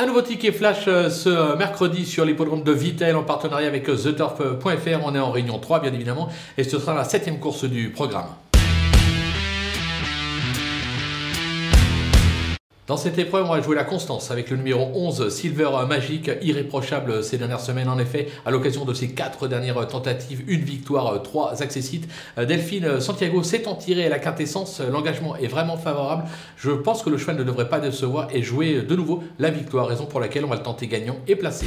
Un nouveau ticket flash euh, ce mercredi sur l'hippodrome de Vitel en partenariat avec TheTurf.fr. On est en réunion 3 bien évidemment et ce sera la septième course du programme. Dans cette épreuve, on va jouer la constance avec le numéro 11, Silver Magic, irréprochable ces dernières semaines. En effet, à l'occasion de ses quatre dernières tentatives, une victoire, trois accessites. Delphine Santiago s'est en tiré à la quintessence. L'engagement est vraiment favorable. Je pense que le cheval ne devrait pas décevoir et jouer de nouveau la victoire, raison pour laquelle on va le tenter gagnant et placé.